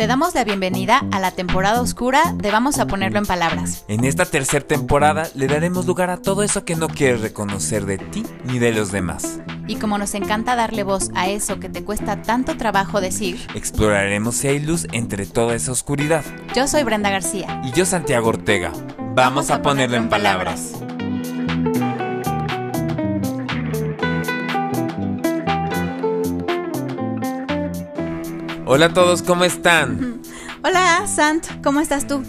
Te damos la bienvenida a la temporada oscura de Vamos a ponerlo en palabras. En esta tercera temporada le daremos lugar a todo eso que no quieres reconocer de ti ni de los demás. Y como nos encanta darle voz a eso que te cuesta tanto trabajo decir, exploraremos si hay luz entre toda esa oscuridad. Yo soy Brenda García. Y yo Santiago Ortega. Vamos, a, ponerlo, en palabras. Hola a todos, ¿cómo están? Hola, Sant, ¿cómo estás tú?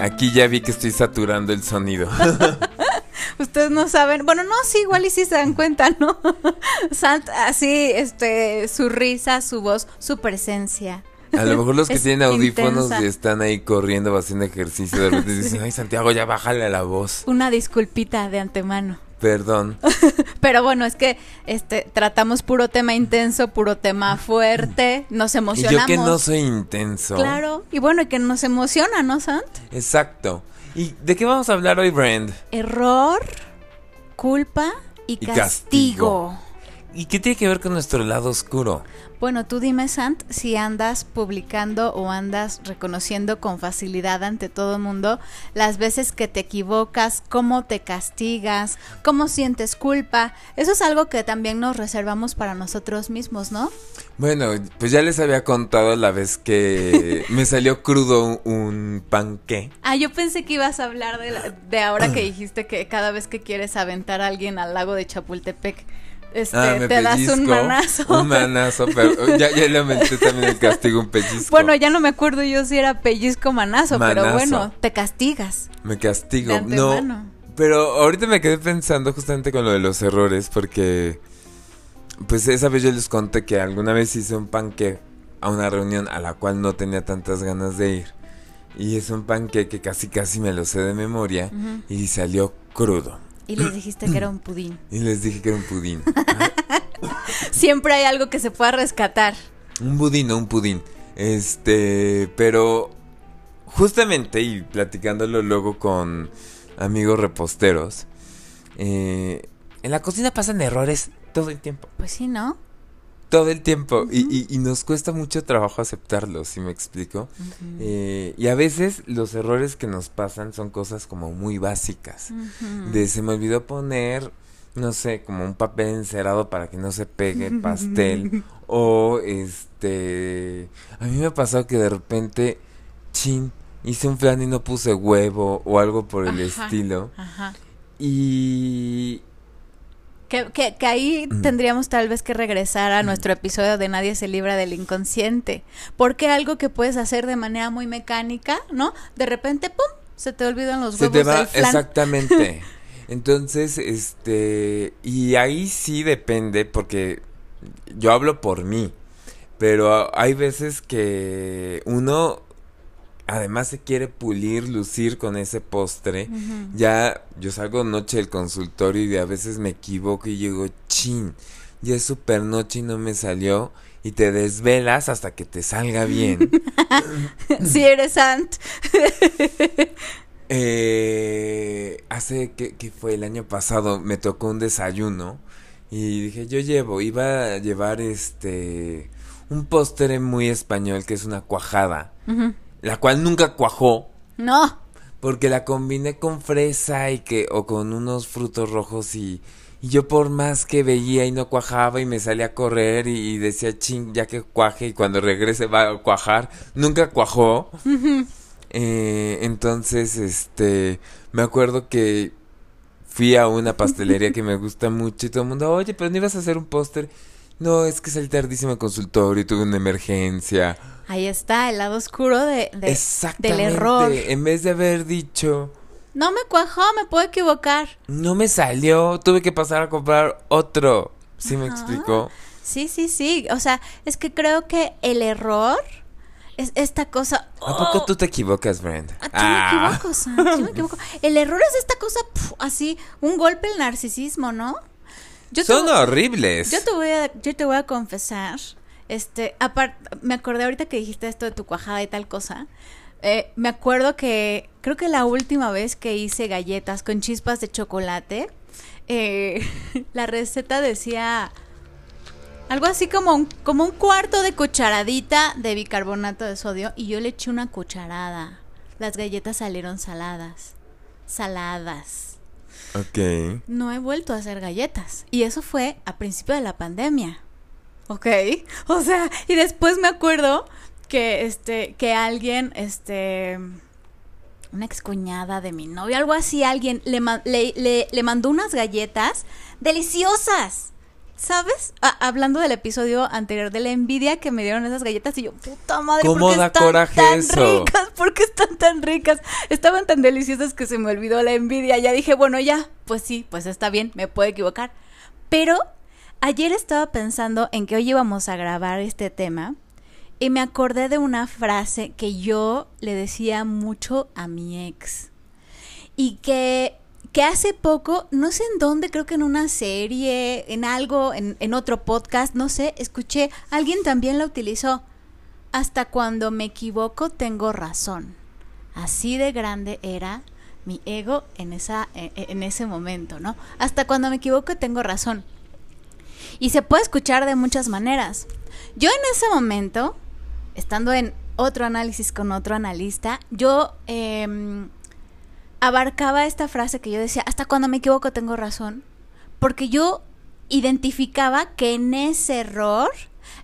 Aquí ya vi que estoy saturando el sonido. Ustedes no saben, bueno, no, sí, igual y sí se dan cuenta, ¿no? Sant, así, este, su risa, su voz, su presencia. A lo mejor los que tienen audífonos y están ahí corriendo haciendo ejercicio, de repente dicen, ay Santiago, ya bájale a la voz. Una disculpita de antemano. Perdón. Pero bueno, es que este tratamos puro tema intenso, puro tema fuerte, nos emocionamos. Y yo que no soy intenso. Claro, y bueno, y que nos emociona, ¿no, Sant? Exacto. ¿Y de qué vamos a hablar hoy, Brand? Error, culpa y, castigo. ¿Y qué tiene que ver con nuestro lado oscuro? Bueno, tú dime, Sant, si andas publicando o andas reconociendo con facilidad ante todo el mundo las veces que te equivocas, cómo te castigas, cómo sientes culpa. Eso es algo que también nos reservamos para nosotros mismos, ¿no? Bueno, pues ya les había contado la vez que me salió crudo un panque. Ah, yo pensé que ibas a hablar de, de ahora que dijiste que cada vez que quieres aventar a alguien al lago de Chapultepec este, ah, te das un manazo. Un manazo, pero ya, ya le aumenté también el castigo, un pellizco. Bueno, ya no me acuerdo yo si era pellizco manazo, pero bueno, te castigas. Me castigo, no. Pero ahorita me quedé pensando justamente con lo de los errores, porque pues esa vez yo les conté que alguna vez hice un panque a una reunión a la cual no tenía tantas ganas de ir. Y es un panque que casi casi me lo sé de memoria y salió crudo. Y les dijiste que era un pudín. Y les dije que era un pudín. Siempre hay algo que se pueda rescatar. Un budín, no un pudín. Este, pero justamente y platicándolo luego con amigos reposteros, eh, en la cocina pasan errores todo el tiempo. Pues sí, ¿no? Todo el tiempo y, y, nos cuesta mucho trabajo aceptarlo, si me explico. Eh, y a veces los errores que nos pasan son cosas como muy básicas. De se me olvidó poner, no sé, como un papel encerado para que no se pegue el pastel. o este, a mí me ha pasado que de repente, chin, hice un flan y no puse huevo o algo por el estilo. Ajá. Y que, que, ahí mm. tendríamos tal vez que regresar a nuestro episodio de Nadie se libra del inconsciente. Porque algo que puedes hacer de manera muy mecánica, ¿no? De repente, ¡pum! Se te olvidan los huevos. Se te va, exactamente. Entonces, este. Y ahí sí depende, porque yo hablo por mí. Pero hay veces que uno además se quiere pulir, lucir con ese postre. Ya yo salgo noche del consultorio y a veces me equivoco y llego, chin, ya es super noche y no me salió. Y te desvelas hasta que te salga bien. si eres Sant. eh, hace que, que fue el año pasado, me tocó un desayuno. Y dije, yo llevo, iba a llevar este un postre muy español que es una cuajada la cual nunca cuajó. No. Porque la combiné con fresa y que o con unos frutos rojos y, y yo por más que veía y no cuajaba y me salía a correr y, decía ching ya que cuaje y cuando regrese va a cuajar nunca cuajó. eh, entonces este me acuerdo que fui a una pastelería que me gusta mucho y todo el mundo oye pero no ibas a hacer un póster no, es que salí tardísimo al consultorio y tuve una emergencia. Ahí está, el lado oscuro de, de del error. En vez de haber dicho... No me cuajó, me puedo equivocar. No me salió, tuve que pasar a comprar otro. ¿Sí me explicó? Sí, sí, sí. O sea, es que creo que el error es esta cosa. ¿A poco oh. tú te equivocas, Brenda? Yo me ah. equivoco, Sam. Yo me equivoco. El error es esta cosa así, un golpe al narcisismo, ¿no? Son horribles. Yo te voy a, yo te voy a confesar, este, aparte, me acordé ahorita que dijiste esto de tu cuajada y tal cosa. Eh, me acuerdo que creo que la última vez que hice galletas con chispas de chocolate, eh, la receta decía Algo así como un, como un cuarto de cucharadita de bicarbonato de sodio y yo le eché una cucharada. Las galletas salieron saladas. Saladas. Ok. No he vuelto a hacer galletas. Y eso fue a principio de la pandemia. ¿Ok? O sea, y después me acuerdo que este, que alguien, este, una excuñada de mi novio, algo así, alguien le, le, le mandó unas galletas deliciosas ¿Sabes? hablando del episodio anterior de la envidia que me dieron esas galletas y yo, puta madre, ¿cómo ¿por qué da están coraje tan eso? ricas? ¿Por qué están tan ricas? Estaban tan deliciosas que se me olvidó la envidia. Ya dije, bueno, ya, pues sí, pues está bien, me puedo equivocar. Pero ayer estaba pensando en que hoy íbamos a grabar este tema y me acordé de una frase que yo le decía mucho a mi ex y que que hace poco, no sé en dónde, creo que en una serie, en algo, en, en otro podcast, no sé, escuché, alguien también la utilizó. Hasta cuando me equivoco tengo razón. Así de grande era mi ego en, esa, e, e, en ese momento, ¿no? Hasta cuando me equivoco tengo razón. Y se puede escuchar de muchas maneras. Yo en ese momento, estando en otro análisis con otro analista, yo eh, abarcaba esta frase que yo decía, hasta cuando me equivoco tengo razón, porque yo identificaba que en ese error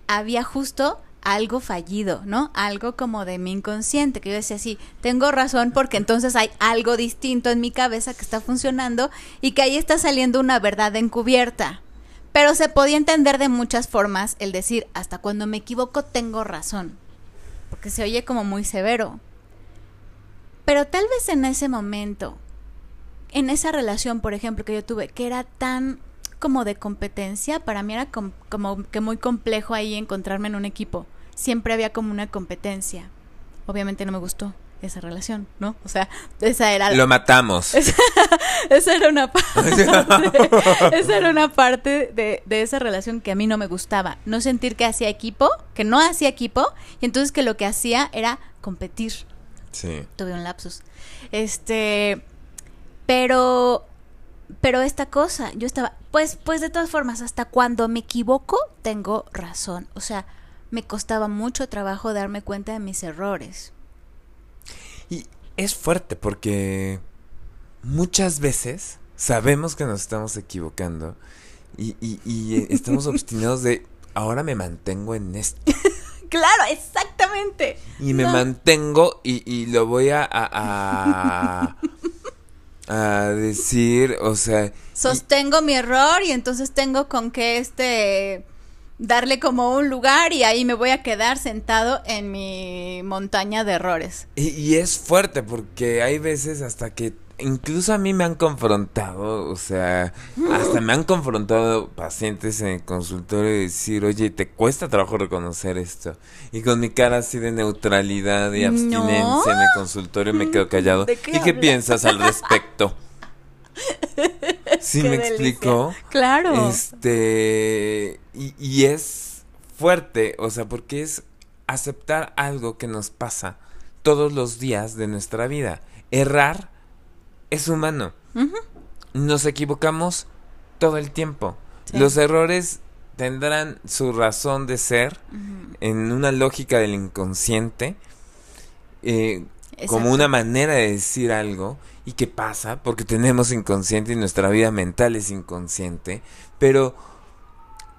había justo algo fallido, ¿no? Algo como de mi inconsciente, que yo decía, sí, tengo razón porque entonces hay algo distinto en mi cabeza que está funcionando y que ahí está saliendo una verdad encubierta. Pero se podía entender de muchas formas el decir, hasta cuando me equivoco tengo razón, porque se oye como muy severo. Pero tal vez en ese momento, en esa relación, por ejemplo, que yo tuve, que era tan como de competencia, para mí era como que muy complejo ahí encontrarme en un equipo. Siempre había como una competencia. Obviamente no me gustó esa relación, ¿no? O sea, esa era... Lo matamos. Esa, era una parte... esa era una parte de, de, esa relación que a mí no me gustaba. No sentir que hacía equipo, que no hacía equipo, y entonces que lo que hacía era competir. Sí. Tuve un lapsus. Este, pero, pero esta cosa, yo estaba, pues, pues de todas formas, hasta cuando me equivoco, tengo razón. O sea, me costaba mucho trabajo darme cuenta de mis errores. Y es fuerte porque muchas veces sabemos que nos estamos equivocando y, y, y estamos obstinados de ahora me mantengo en esto. Claro, exactamente. Y me mantengo y, y, lo voy a, a, a, decir, o sea... Sostengo mi error y entonces tengo con que este darle como un lugar y ahí me voy a quedar sentado en mi montaña de errores. Y, y es fuerte porque hay veces hasta que incluso a mí me han confrontado, o sea, hasta me han confrontado pacientes en el consultorio y decir, oye, te cuesta trabajo reconocer esto. Y con mi cara así de neutralidad y abstinencia en el consultorio me quedo callado. ¿Y qué piensas al respecto? ¿Sí me explico? Claro. Este, y, y es fuerte, o sea, porque es aceptar algo que nos pasa todos los días de nuestra vida. Errar es humano. Nos equivocamos todo el tiempo. Los errores tendrán su razón de ser en una lógica del inconsciente, eh, como una manera de decir algo. ¿Y qué pasa? Porque tenemos inconsciente y nuestra vida mental es inconsciente. Pero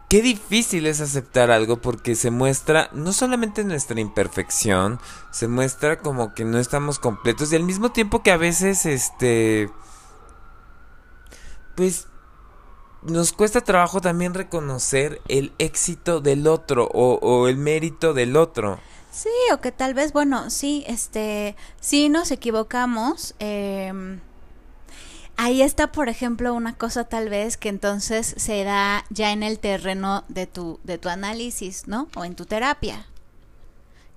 qué difícil es aceptar algo porque se muestra no solamente nuestra imperfección, se muestra como que no estamos completos y al mismo tiempo que a veces este pues nos cuesta trabajo también reconocer el éxito del otro o, o el mérito del otro. Sí, o que tal vez, bueno, sí, este, sí nos equivocamos, eh, ahí está, por ejemplo, una cosa tal vez que entonces se da ya en el terreno de tu, de tu análisis, ¿no? O en tu terapia.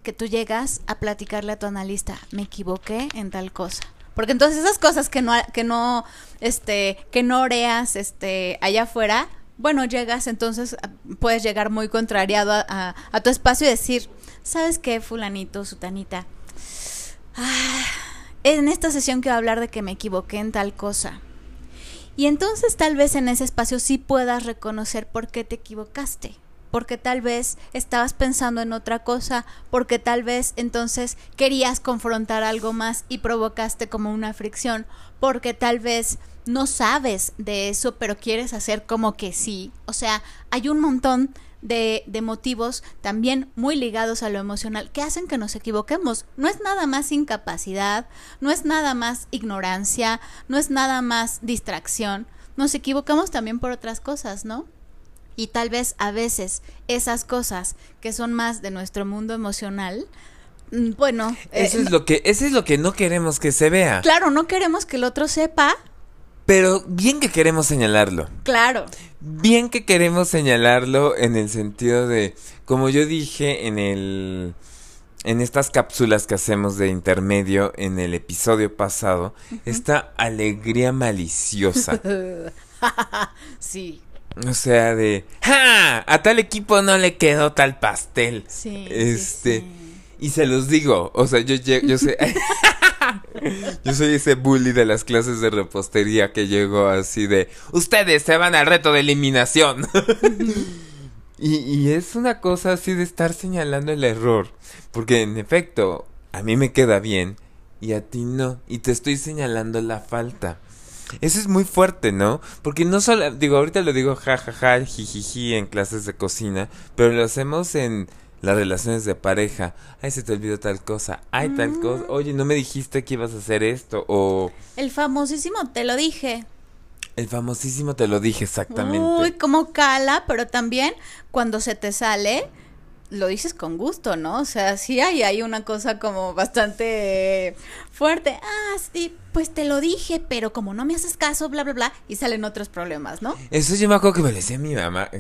Que tú llegas a platicarle a tu analista, me equivoqué en tal cosa. Porque entonces esas cosas que no, que no, este, que no oreas, este, allá afuera, bueno, llegas, entonces puedes llegar muy contrariado a, a tu espacio y decir, ¿sabes qué, fulanito, sutanita? Ah, en esta sesión quiero hablar de que me equivoqué en tal cosa. Y entonces tal vez en ese espacio sí puedas reconocer por qué te equivocaste. porque tal vez estabas pensando en otra cosa, porque tal vez entonces querías confrontar algo más y provocaste como una fricción, porque tal vez no sabes de eso, pero quieres hacer como que sí. O sea, hay un montón de, de, motivos también muy ligados a lo emocional que hacen que nos equivoquemos. No es nada más incapacidad, no es nada más ignorancia, no es nada más distracción. Nos equivocamos también por otras cosas, ¿no? Y tal vez a veces esas cosas que son más de nuestro mundo emocional, mm, bueno, eso es lo que eso es lo que no queremos que se vea. Claro, no queremos que el otro sepa pero bien que queremos señalarlo. Claro. Bien que queremos señalarlo en el sentido de, como yo dije en el en estas cápsulas que hacemos de intermedio en el episodio pasado, esta alegría maliciosa. sí. O sea, de, ¡ja! A tal equipo no le quedó tal pastel. Sí. Este, sí, sí. y se los digo, o sea, yo, yo, yo sé... Yo soy ese bully de las clases de repostería que llegó así de, ustedes se van al reto de eliminación. y, y es una cosa así de estar señalando el error, porque en efecto, a mí me queda bien y a ti no, y te estoy señalando la falta. Eso es muy fuerte, ¿no? Porque no solo, digo, ahorita lo digo jajaja, jijiji en clases de cocina, pero lo hacemos en las relaciones de pareja. Ay, se te olvidó tal cosa. Ay, tal Mm. cosa. Oye, no me dijiste que ibas a hacer esto. O El famosísimo, te lo dije. el famosísimo te lo dije exactamente. Uy, cómo cala, pero también cuando se te sale, lo dices con gusto, ¿no? O sea, sí hay, hay una cosa como bastante fuerte. Ah, sí, pues te lo dije, pero como no me haces caso, bla, bla, bla, y salen otros problemas, ¿no? Eso yo me acuerdo que me lo decía mi mamá.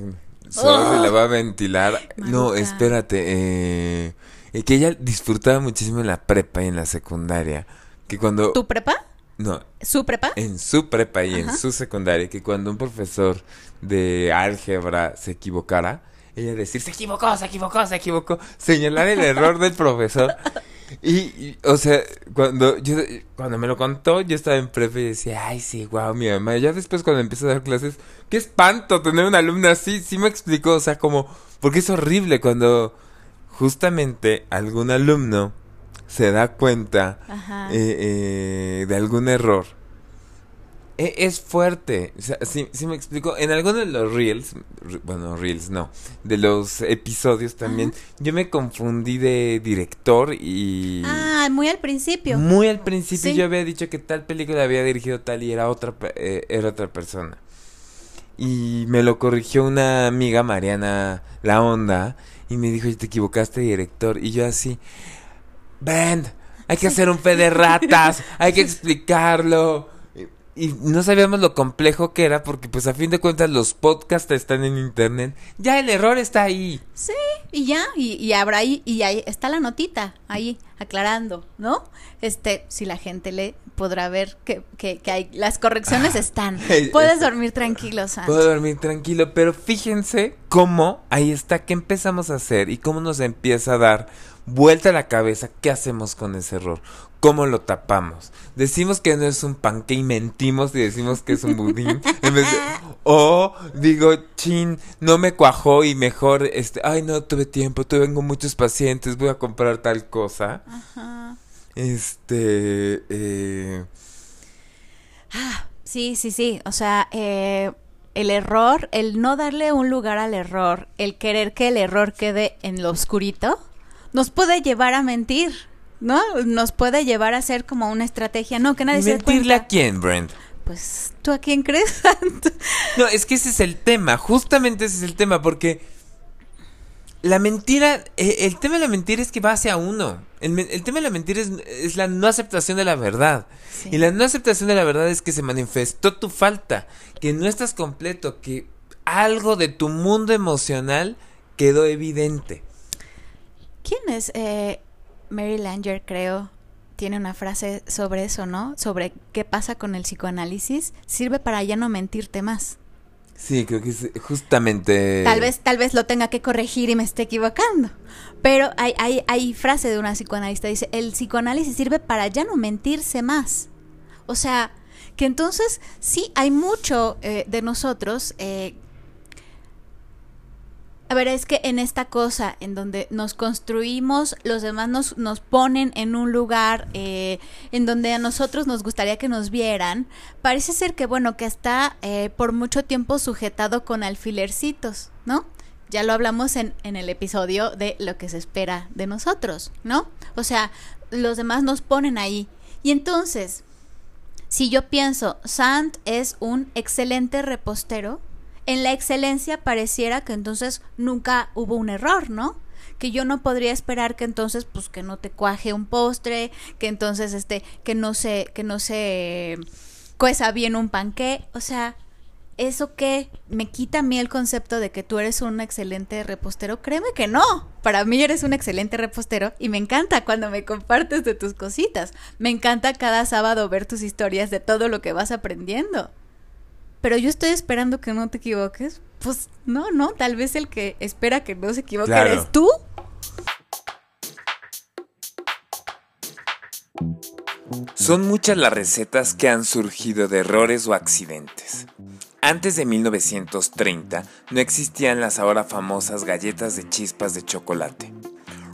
Solo se la va a ventilar. No, espérate. Eh, eh, que ella disfrutaba muchísimo en la prepa y en la secundaria. Que cuando... ¿Tu prepa? No, ¿Su prepa? en su prepa y en su secundaria que cuando un profesor de álgebra se equivocara, ella decir, se equivocó, se equivocó, se equivocó, señalar el error del profesor. Y, y, o sea, cuando yo cuando me lo contó, yo estaba en prepa y decía, ay, sí, wow, mi mamá. Ya después cuando empecé a dar clases, qué espanto tener una alumna así, sí me explicó, o sea, como, porque es horrible cuando justamente algún alumno se da cuenta eh, eh, de algún error. E- es fuerte. O sea, sí, sí me explico. En alguno de los reels, re- bueno, reels no, de los episodios también, yo me confundí de director y... Ah, muy al principio. Muy al principio Sí. yo había dicho que tal película había dirigido tal y era otra, eh, era otra persona. Y me lo corrigió una amiga, Mariana La Onda, y me dijo, te equivocaste de director. Y yo así, Brand, hay que hacer un fe de ratas, hay que explicarlo. Y, no sabíamos lo complejo que era porque pues a fin de cuentas los podcasts están en internet. Ya el error está ahí. Sí, y ya, y, y habrá ahí, y ahí está la notita, ahí, aclarando, ¿no? Este, si la gente lee, podrá ver que, que, que hay, las correcciones están. Ey, Puedes dormir tranquilo, Santo. Puedo dormir tranquilo, pero fíjense cómo ahí está, qué empezamos a hacer y cómo nos empieza a dar vuelta a la cabeza qué hacemos con ese error, cómo lo tapamos. Decimos que no es un panque y mentimos y decimos que es un budín. en vez de- o digo, chin, no me cuajó y mejor, este, ay no tuve tiempo, tengo muchos pacientes, voy a comprar tal cosa. Ajá. Este, eh, Ah, sí, sí, sí. O sea, eh, el error, el no darle un lugar al error, el querer que el error quede en lo oscurito, nos puede llevar a mentir, ¿no? Nos puede llevar a hacer como una estrategia. No, que nadie ¿y se mentirle a quién, Brent? Pues, ¿tú a quién crees? No, es que ese es el tema, justamente ese es el tema, porque la mentira, eh, el tema de la mentira es que va hacia uno. El, tema de la mentira es, es la no aceptación de la verdad. Sí. Y la no aceptación de la verdad es que se manifestó tu falta, que no estás completo, que algo de tu mundo emocional quedó evidente. ¿Quién es? Eh, Mary Langer, creo, tiene una frase sobre eso, ¿no? Sobre qué pasa con el psicoanálisis. Sirve para ya no mentirte más. Sí, creo que es justamente... Tal vez, tal vez lo tenga que corregir y me esté equivocando. Pero hay, hay, hay frase de una psicoanalista, dice, el psicoanálisis sirve para ya no mentirse más. O sea, que entonces sí hay mucho eh, de nosotros. eh, A ver, es que en esta cosa, en donde nos construimos, los demás nos, nos ponen en un lugar eh, en donde a nosotros nos gustaría que nos vieran, parece ser que, bueno, que está eh, por mucho tiempo sujetado con alfilercitos, ¿no? Ya lo hablamos en, en el episodio de lo que se espera de nosotros, ¿no? O sea, los demás nos ponen ahí. Y entonces, si yo pienso, Sant es un excelente repostero, en la excelencia pareciera que entonces nunca hubo un error, ¿no? Que yo no podría esperar que entonces, pues, que no te cuaje un postre, que entonces, este, que no se, que no se cueza bien un panqué, o sea, ¿eso qué? ¿Me quita a mí el concepto de que tú eres un excelente repostero? Créeme que no. Para mí eres un excelente repostero y me encanta cuando me compartes de tus cositas. Me encanta cada sábado ver tus historias de todo lo que vas aprendiendo pero yo estoy esperando que no te equivoques. Pues no, no, tal vez el que espera que no se equivoque eres tú. Son muchas las recetas que han surgido de errores o accidentes. Antes de 1930 no existían las ahora famosas galletas de chispas de chocolate.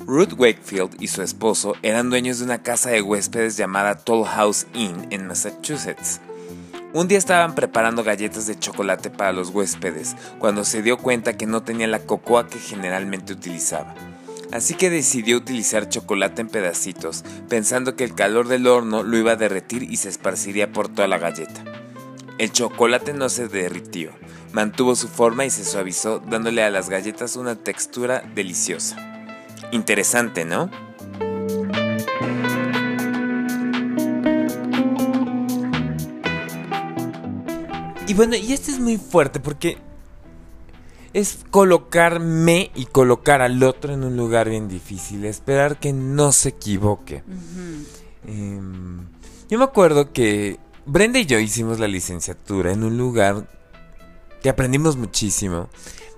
Ruth Wakefield y su esposo eran dueños de una casa de huéspedes llamada Toll House Inn en Massachusetts. Un día estaban preparando galletas de chocolate para los huéspedes, cuando se dio cuenta que no tenía la cocoa que generalmente utilizaba. Así que decidió utilizar chocolate en pedacitos, pensando que el calor del horno lo iba a derretir y se esparciría por toda la galleta. El chocolate no se derritió, mantuvo su forma y se suavizó, dándole a las galletas una textura deliciosa. Interesante, ¿no? Y bueno, y este es muy fuerte porque es colocarme y colocar al otro en un lugar bien difícil, esperar que no se equivoque. Em, yo me acuerdo que Brenda y yo hicimos la licenciatura en un lugar que aprendimos muchísimo,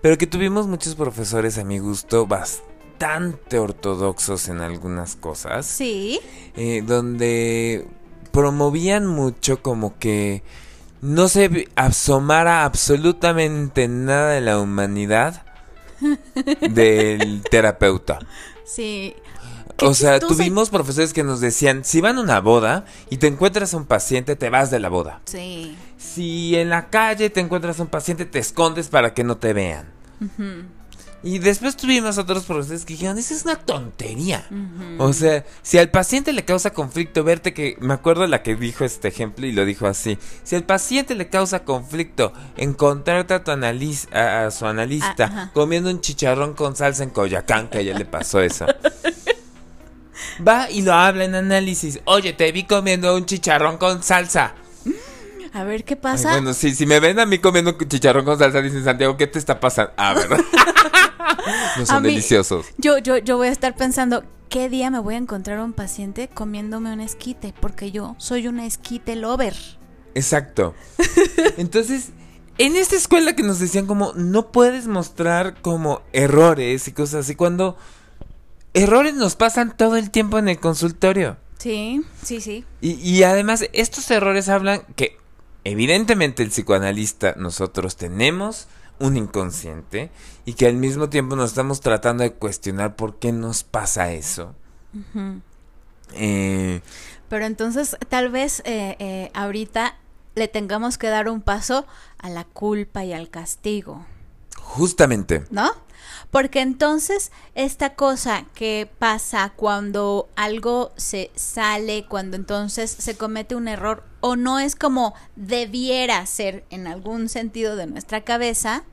pero que tuvimos muchos profesores a mi gusto bastante ortodoxos en algunas cosas. Sí. Eh, donde promovían mucho como que no se asomara absolutamente nada de la humanidad del terapeuta. Sí. O sea, tuvimos profesores que nos decían, si van a una boda y te encuentras a un paciente, te vas de la boda. Sí. Si en la calle te encuentras a un paciente, te escondes para que no te vean. Y después tuvimos otros profesores que dijeron, esa es una tontería. O sea, si al paciente le causa conflicto verte que, me acuerdo la que dijo este ejemplo y lo dijo así, si al paciente le causa conflicto encontrarte a, tu a, su analista ah, comiendo un chicharrón con salsa en Coyacán, que a ella le pasó eso. Va y lo habla en análisis, oye, te vi comiendo un chicharrón con salsa. A ver qué pasa. bueno, sí, si me ven a mí comiendo chicharrón con salsa, dicen Santiago, ¿qué te está pasando? Ah, ¿verdad? no son deliciosos. Yo, yo, yo voy a estar pensando, ¿qué día me voy a encontrar un paciente comiéndome un esquite? Porque yo soy una esquite lover. Exacto. Entonces, en esta escuela que nos decían como, no puedes mostrar como errores y cosas así, cuando errores nos pasan todo el tiempo en el consultorio. Sí, sí, sí. Y, y además, estos errores hablan que evidentemente el psicoanalista nosotros tenemos un inconsciente y que al mismo tiempo nos estamos tratando de cuestionar por qué nos pasa eso. Eh, Pero entonces tal vez eh, eh, ahorita le tengamos que dar un paso a la culpa y al castigo. Justamente. ¿No? Porque entonces esta cosa que pasa cuando algo se sale, cuando entonces se comete un error o no es como debiera ser en algún sentido de nuestra cabeza,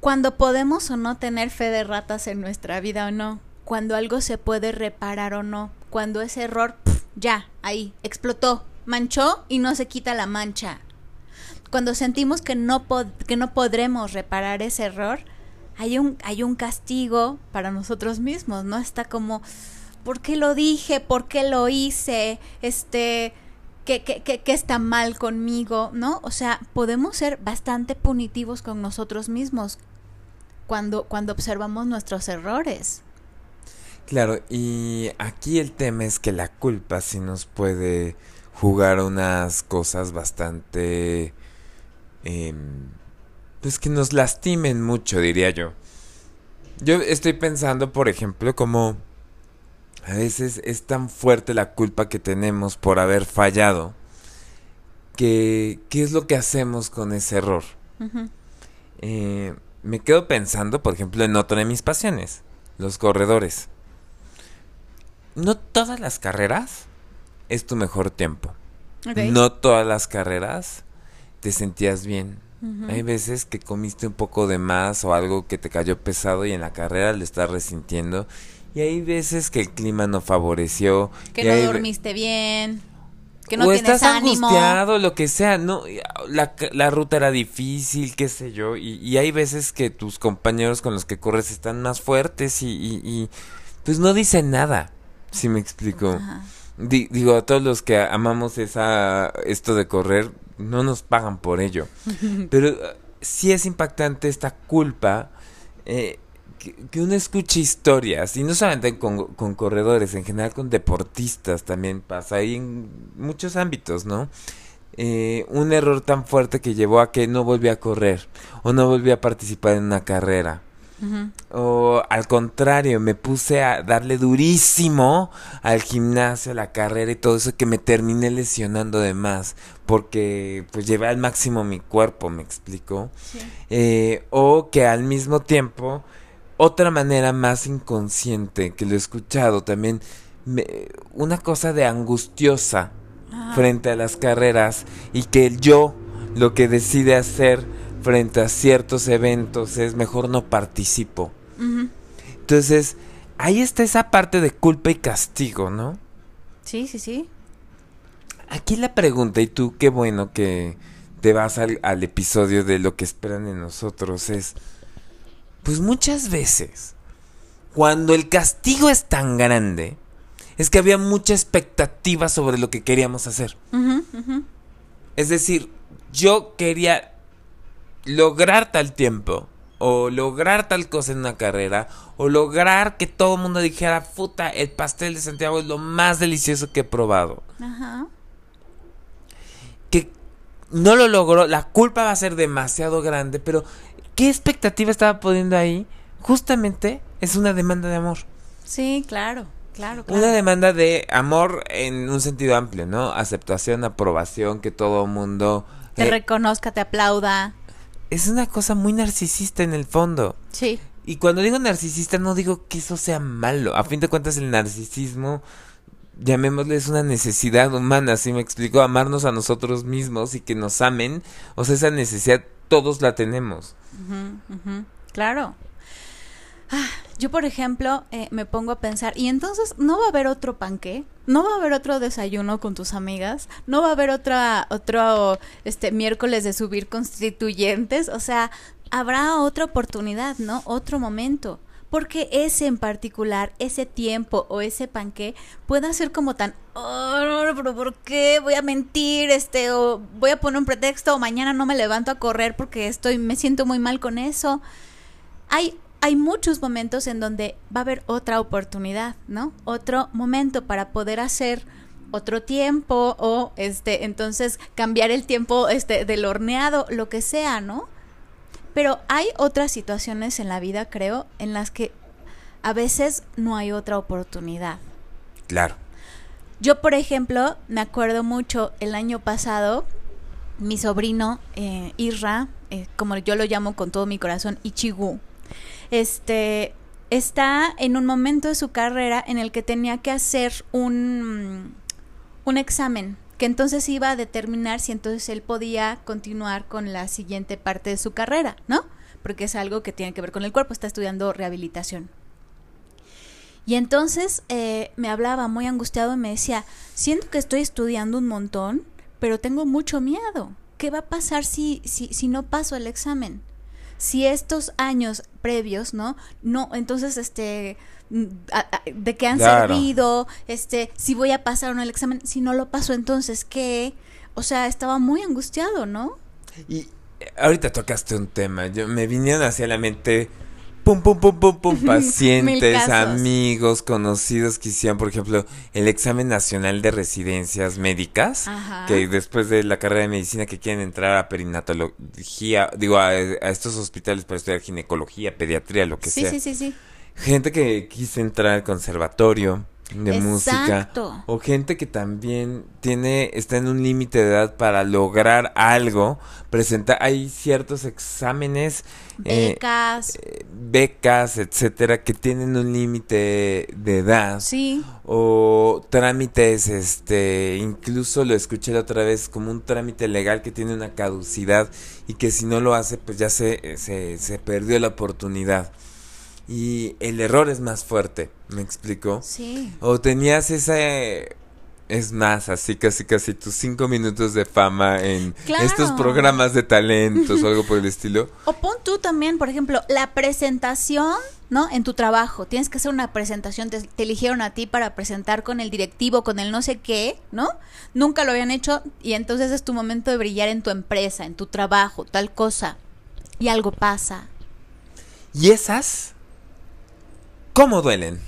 cuando podemos o no tener fe de ratas en nuestra vida o no, cuando algo se puede reparar o no, cuando ese error ya, ahí, explotó, manchó y no se quita la mancha. Cuando sentimos que no, que no podremos reparar ese error, hay un, hay un castigo para nosotros mismos, ¿no? Está como, ¿por qué lo dije? ¿Por qué lo hice? Este, ¿qué, qué, qué, qué está mal conmigo? ¿No? O sea, podemos ser bastante punitivos con nosotros mismos cuando, cuando observamos nuestros errores. Claro, y aquí el tema es que la culpa sí nos puede jugar unas cosas bastante... Eh, pues que nos lastimen mucho, diría yo. Yo estoy pensando, por ejemplo, como a veces es tan fuerte la culpa que tenemos por haber fallado que qué es lo que hacemos con ese error. eh, me quedo pensando, por ejemplo, en otra de mis pasiones, los corredores. No todas las carreras es tu mejor tiempo. No todas las carreras te sentías bien. Hay veces que comiste un poco de más o algo que te cayó pesado y en la carrera le estás resintiendo. Y hay veces que el clima no favoreció. Que no hay dormiste bien, que no o tienes estás ánimo. angustiado, lo que sea. No, la, la ruta era difícil, qué sé yo. Y, y hay veces que tus compañeros con los que corres están más fuertes y, y- y, pues no dicen nada. Si me explico. Di- digo, a todos los que amamos esa, esto de correr, no nos pagan por ello. Pero eh, sí es impactante esta culpa eh, que, uno escuche historias, y no solamente con, con corredores, en general con deportistas también pasa, ahí en muchos ámbitos, ¿no? Eh, un error tan fuerte que llevó a que no volví a correr o no volví a participar en una carrera. O al contrario, me puse a darle durísimo al gimnasio, a la carrera y todo eso que me terminé lesionando de más. Porque pues llevé al máximo mi cuerpo, me explico. Sí. Eh, o que al mismo tiempo, otra manera más inconsciente que lo he escuchado también, me- una cosa de angustiosa Ah. frente a las carreras y que el yo lo que decide hacer frente a ciertos eventos es mejor no participo. Entonces, ahí está esa parte de culpa y castigo, ¿no? Sí, sí, sí. Aquí la pregunta, y tú qué bueno que te vas al, al episodio de lo que esperan en nosotros, es, pues muchas veces, cuando el castigo es tan grande, es que había mucha expectativa sobre lo que queríamos hacer. Es decir, yo quería lograr tal tiempo, o lograr tal cosa en una carrera, o lograr que todo el mundo dijera, puta, el pastel de Santiago es lo más delicioso que he probado. Ajá. Que no lo logró, la culpa va a ser demasiado grande, pero ¿qué expectativa estaba poniendo ahí? Justamente es una demanda de amor. Sí, claro, claro, claro. Una demanda de amor en un sentido amplio, ¿no? Aceptación, aprobación, que todo mundo... Te eh, reconozca, te aplauda. Es una cosa muy narcisista en el fondo. Sí. Y cuando digo narcisista no digo que eso sea malo. A fin de cuentas el narcisismo, llamémosle, es una necesidad humana, ¿sí me explico? Amarnos a nosotros mismos y que nos amen. O sea, esa necesidad todos la tenemos. Claro. Ah, yo, por ejemplo, eh, me pongo a pensar, y entonces no va a haber otro panqué, no va a haber otro desayuno con tus amigas, no va a haber otra, otro este miércoles de subir constituyentes, o sea, habrá otra oportunidad, ¿no? Otro momento. Porque ese en particular, ese tiempo o ese panqué pueda ser como tan, oh, pero ¿por qué voy a mentir? Este, o voy a poner un pretexto, o mañana no me levanto a correr porque estoy, me siento muy mal con eso. Hay, hay muchos momentos en donde va a haber otra oportunidad, ¿no? Otro momento para poder hacer otro tiempo o este entonces cambiar el tiempo este del horneado, lo que sea, ¿no? Pero hay otras situaciones en la vida, creo, en las que a veces no hay otra oportunidad. Claro. Yo, por ejemplo, me acuerdo mucho el año pasado, mi sobrino eh, Isra, eh, como yo lo llamo con todo mi corazón, Ichigu, este está en un momento de su carrera en el que tenía que hacer un, un examen que entonces iba a determinar si entonces él podía continuar con la siguiente parte de su carrera, ¿no? Porque es algo que tiene que ver con el cuerpo, está estudiando rehabilitación. Y entonces eh, me hablaba muy angustiado y me decía, siento que estoy estudiando un montón, pero tengo mucho miedo. ¿Qué va a pasar si, si, si no paso el examen? Si estos años previos, ¿no? No, entonces, este, mm, a- a- ¿de qué han Claro. servido? Este, si voy a pasar o no el examen, si no lo paso, entonces, ¿qué? O sea, estaba muy angustiado, ¿no? Y eh, ahorita tocaste un tema. Yo me vinieron hacia la mente pum, pum, pum, pum, pum, pacientes, amigos, conocidos que hicieron, por ejemplo, el examen nacional de residencias médicas, que después de la carrera de medicina que quieren entrar a perinatología, digo, a, estos hospitales para estudiar ginecología, pediatría, lo que sea. Sí, sí, sí. Gente que quise entrar al conservatorio de música o gente que también tiene está en un límite de edad para lograr algo presentar hay ciertos exámenes eh, becas. eh, becas etcétera que tienen un límite de edad. Sí. O trámites este incluso lo escuché la otra vez como un trámite legal que tiene una caducidad y que si no lo hace pues ya se se, se perdió la oportunidad y el error es más fuerte, ¿me explico? Sí. O tenías ese... Es más, así casi casi tus cinco minutos de fama en estos programas de talentos o algo por el estilo. O pon tú también, por ejemplo, la presentación, ¿no? En tu trabajo. Tienes que hacer una presentación, te, te, eligieron a ti para presentar con el directivo, con el no sé qué, ¿no? Nunca lo habían hecho y entonces es tu momento de brillar en tu empresa, en tu trabajo, tal cosa. Y algo pasa. Y esas ¿Cómo duelen?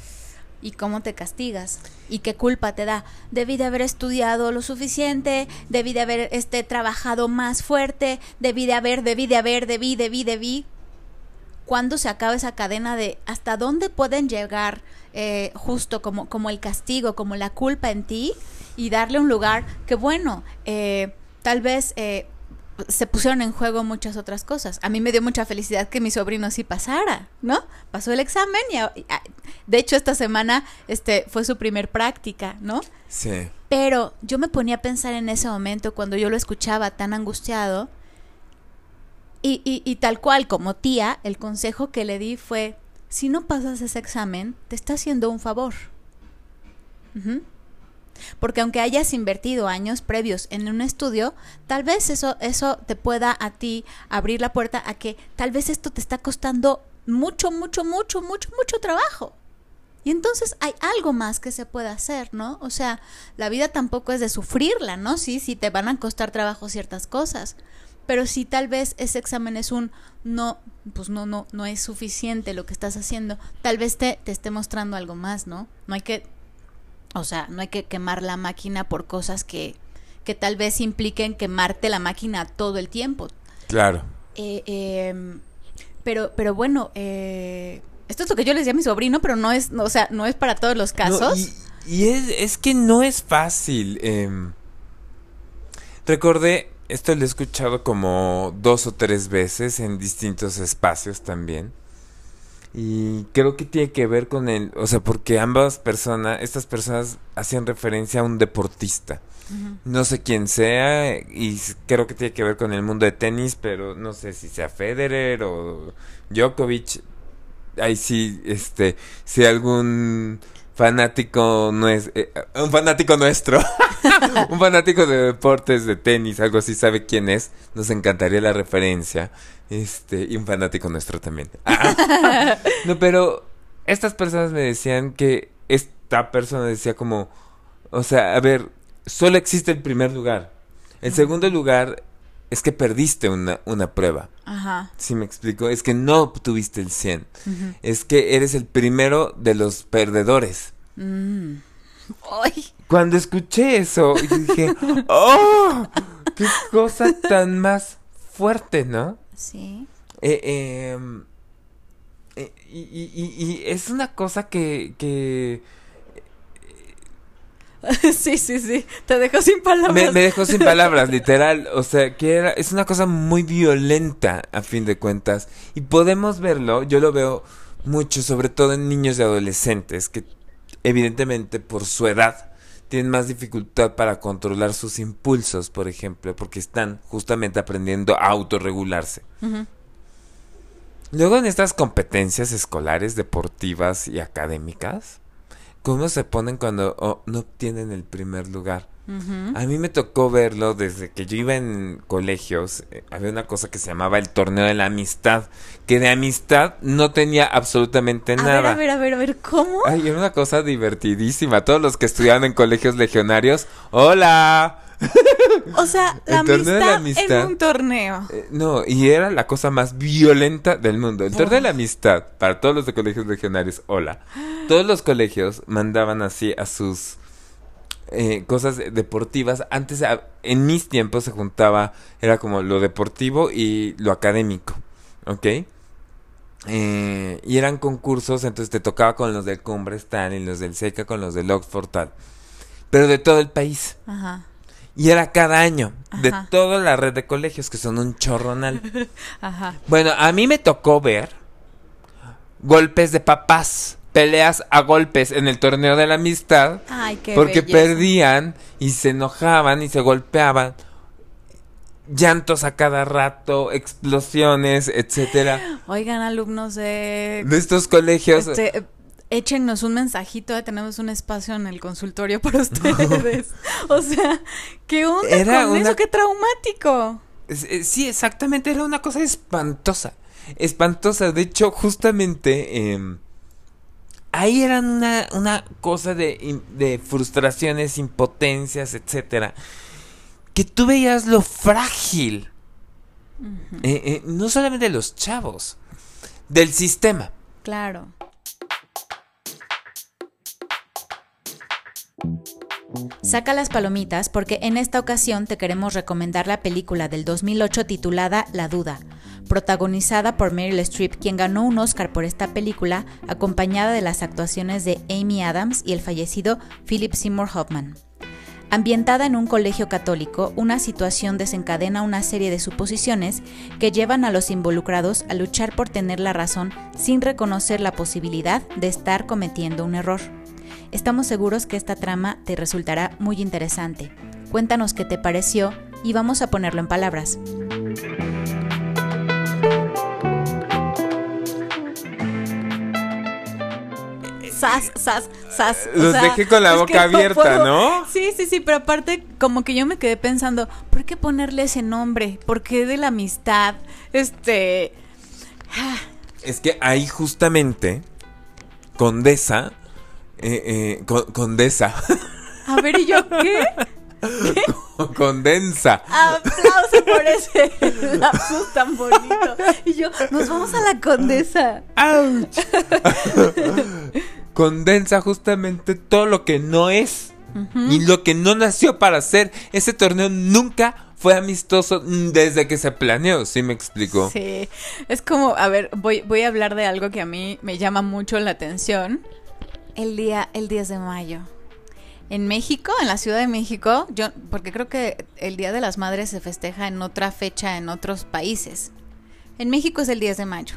¿Y cómo te castigas? ¿Y qué culpa te da? Debí de haber estudiado lo suficiente, debí de haber este, trabajado más fuerte, debí de haber, debí de haber, debí, debí, debí. ¿Cuándo se acaba esa cadena de hasta dónde pueden llegar eh, justo como, como el castigo, como la culpa en ti y darle un lugar que bueno, eh, tal vez eh, se pusieron en juego muchas otras cosas. A mí me dio mucha felicidad que mi sobrino sí pasara, ¿no? Pasó el examen y de hecho esta semana este fue su primer práctica, ¿no? Sí. Pero yo me ponía a pensar en ese momento cuando yo lo escuchaba tan angustiado y, y, tal cual como tía, el consejo que le di fue, si no pasas ese examen, te está haciendo un favor. Porque aunque hayas invertido años previos en un estudio, tal vez eso, eso te pueda a ti abrir la puerta a que tal vez esto te está costando mucho, mucho, mucho, mucho, mucho trabajo. Y entonces hay algo más que se puede hacer, ¿no? O sea, la vida tampoco es de sufrirla, ¿no? Sí, sí, te van a costar trabajo ciertas cosas. Pero si tal vez ese examen es un no, pues no, no, no es suficiente lo que estás haciendo, tal vez te, te esté mostrando algo más, ¿no? No hay que o sea, no hay que quemar la máquina por cosas que, que tal vez impliquen quemarte la máquina todo el tiempo. Claro. Eh, em, pero, pero bueno, eh, esto es lo que yo les decía a mi sobrino, pero no es, o sea, no es para todos los casos. y, es, es, que no es fácil. Em, recordé, esto lo he escuchado como dos o tres veces en distintos espacios también. Y creo que tiene que ver con el, o sea, porque ambas personas, estas personas hacían referencia a un deportista. No sé quién sea y creo que tiene que ver con el mundo de tenis, pero no sé si sea Federer o Djokovic. Ahí sí, este, si algún fanático no es eh, un fanático nuestro. Un fanático de deportes de tenis algo así sabe quién es. Nos encantaría la referencia. Este y un fanático nuestro también. Ah. no pero estas personas me decían que esta persona decía como o sea a ver solo existe el primer lugar. El segundo lugar es que perdiste una, una prueba. Ajá. ¿Sí me explico? Es que no obtuviste el 100. Es que eres el primero de los perdedores. Mm. Cuando escuché eso, dije, ¡oh! ¡Qué cosa tan más fuerte, ¿no? Sí. Eh, em, eh, y, y, y, es una cosa que, que sí, sí, sí. Te dejó sin palabras. Me, dejó sin palabras, literal. O sea, que era, es una cosa muy violenta, a fin de cuentas. Y podemos verlo, yo lo veo mucho, sobre todo en niños y adolescentes, que evidentemente por su edad tienen más dificultad para controlar sus impulsos, por ejemplo, porque están justamente aprendiendo a autorregularse. Luego en estas competencias escolares, deportivas y académicas, cómo se ponen cuando oh, no obtienen el primer lugar. A mí me tocó verlo desde que yo iba en colegios. Eh, había una cosa que se llamaba el torneo de la amistad, que de amistad no tenía absolutamente nada. a ver, a ver, a ver, ¿cómo? Ay, era una cosa divertidísima. Todos los que estudiaban en colegios legionarios, ¡hola! O sea, la, la amistad, amistad. en un torneo. Eh, no, y era la cosa más violenta del mundo. El torneo de la amistad, para todos los de colegios legionarios, hola. Todos los colegios mandaban así a sus eh, cosas deportivas. Antes, en mis tiempos, se juntaba, era como lo deportivo y lo académico, ¿ok? Eh, y eran concursos, entonces te tocaba con los del Cumbres tal y los del Seca con los del Oxford tal. Pero de todo el país. Ajá. Y era cada año, de toda la red de colegios, que son un chorronal. Ajá. Bueno, a mí me tocó ver golpes de papás, peleas a golpes en el torneo de la amistad, Ay, qué porque belleza. perdían y se enojaban y se golpeaban. Llantos a cada rato, explosiones, etcétera. Oigan, alumnos de... De estos colegios. Este, échenos un mensajito, eh, tenemos un espacio en el consultorio para ustedes. o sea, ¿qué onda Era con una- eso? ¡Qué traumático! Eh, Sí, exactamente, era una cosa espantosa. Espantosa. De hecho, justamente em, ahí eran una, una cosa de, de frustraciones, impotencias, etcétera. Que tú veías lo frágil. eh, eh, no solamente de los chavos, del sistema. Claro. Saca las palomitas porque en esta ocasión te queremos recomendar la película del 2008 titulada La Duda, protagonizada por Meryl Streep, quien ganó un Oscar por esta película, acompañada de las actuaciones de Amy Adams y el fallecido Philip Seymour Hoffman. Ambientada en un colegio católico, una situación desencadena una serie de suposiciones que llevan a los involucrados a luchar por tener la razón sin reconocer la posibilidad de estar cometiendo un error. Estamos seguros que esta trama te resultará muy interesante. Cuéntanos qué te pareció y vamos a ponerlo en palabras. Sas, sas, sas. o Los sea, dejé con la boca abierta, puedo- ¿no? Sí, sí, sí, pero aparte como que yo me quedé pensando, ¿por qué ponerle ese nombre? ¿Por qué de la amistad? Este... Es que ahí justamente, Condesa, eh, eh, con- Condesa, A ver, ¿y yo qué? Condensa. Aplauso por ese lapsus tan bonito. Y yo, nos vamos a la condesa. ¡Auch! Condensa justamente todo lo que no es y lo que no nació para ser. Ese torneo nunca fue amistoso desde que se planeó, ¿sí me explico? Sí, es como, a ver, voy, voy a hablar de algo que a mí me llama mucho la atención. El día, el 10 de mayo. En México, en la Ciudad de México, yo, porque creo que el Día de las Madres se festeja en otra fecha en otros países. En México es el 10 de mayo.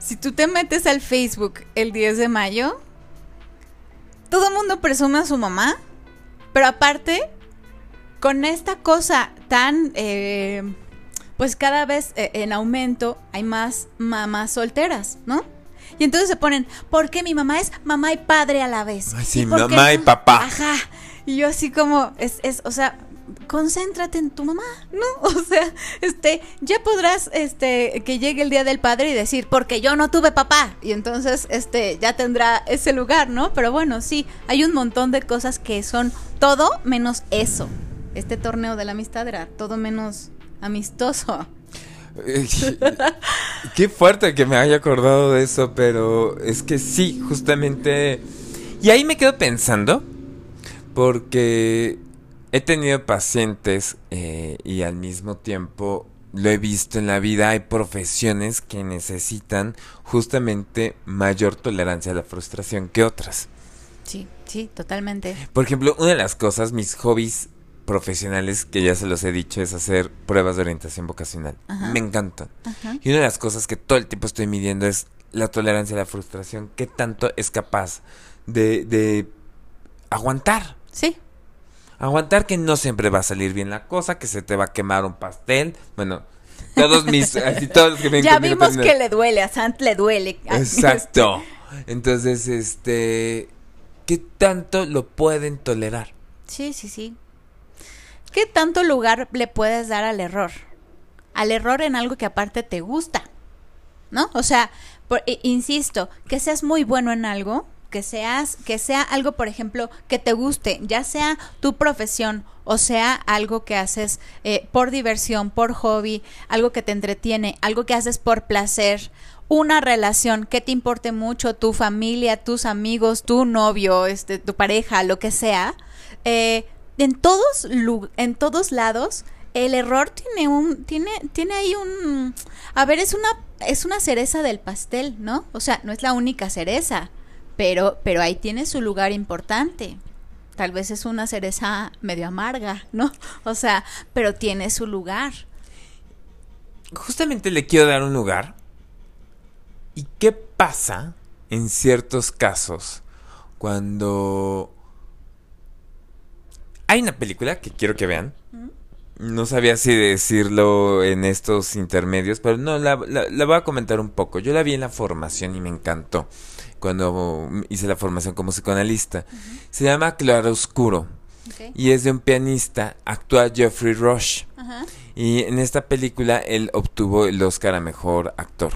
Si tú te metes al Facebook el 10 de mayo, todo el mundo presume a su mamá, pero aparte, con esta cosa tan, eh, pues cada vez eh, en aumento, hay más mamás solteras, ¿no? Y entonces se ponen, ¿por qué mi mamá es mamá y padre a la vez? Ay, sí, ¿Y por qué mamá y no?" papá. Ajá. Y yo así como, es, es, o sea, concéntrate en tu mamá, ¿no? O sea, este, ya podrás, este, que llegue el día del padre y decir, porque yo no tuve papá. Y entonces, este, ya tendrá ese lugar, ¿no? Pero bueno, sí, hay un montón de cosas que son todo menos eso. Este torneo de la amistad era todo menos amistoso. Qué fuerte que me haya acordado de eso, pero es que sí, justamente... Y ahí me quedo pensando, porque he tenido pacientes eh, y al mismo tiempo lo he visto en la vida, hay profesiones que necesitan justamente mayor tolerancia a la frustración que otras. Sí, sí, totalmente. Por ejemplo, una de las cosas, mis hobbies profesionales, que ya se los he dicho, es hacer pruebas de orientación vocacional. Ajá. Me encantan. Ajá. Y una de las cosas que todo el tiempo estoy midiendo es la tolerancia a la frustración. ¿Qué tanto es capaz de, de aguantar? Sí, Aguantar que no siempre va a salir bien la cosa, que se te va a quemar un pastel. Bueno, todos mis, así todos los que ven ya vimos que le duele, a Sant le duele. Exacto. Entonces, este, ¿qué tanto lo pueden tolerar? Sí, sí, sí. ¿Qué tanto lugar le puedes dar al error? Al error en algo que aparte te gusta, ¿no? O sea, por- i- insisto, que seas muy bueno en algo, que seas, que sea algo, por ejemplo, que te guste, ya sea tu profesión o sea algo que haces eh, por diversión, por hobby, algo que te entretiene, algo que haces por placer, una relación que te importe mucho, tu familia, tus amigos, tu novio, este, tu pareja, lo que sea, eh, en todos en todos lados el error tiene un tiene tiene ahí un a ver es una es una cereza del pastel no o sea no es la única cereza pero pero ahí tiene su lugar importante. Tal vez es una cereza medio amarga no o sea pero tiene su lugar. Justamente le quiero dar un lugar. Y qué pasa en ciertos casos cuando hay una película que quiero que vean no sabía si decirlo en estos intermedios, pero no, la, voy a comentar un poco. Yo la vi en la formación y me encantó cuando hice la formación como psicoanalista. Se llama Claro Oscuro y es de un pianista, actúa Jeffrey Rush. Y en esta película él obtuvo el Oscar a Mejor Actor.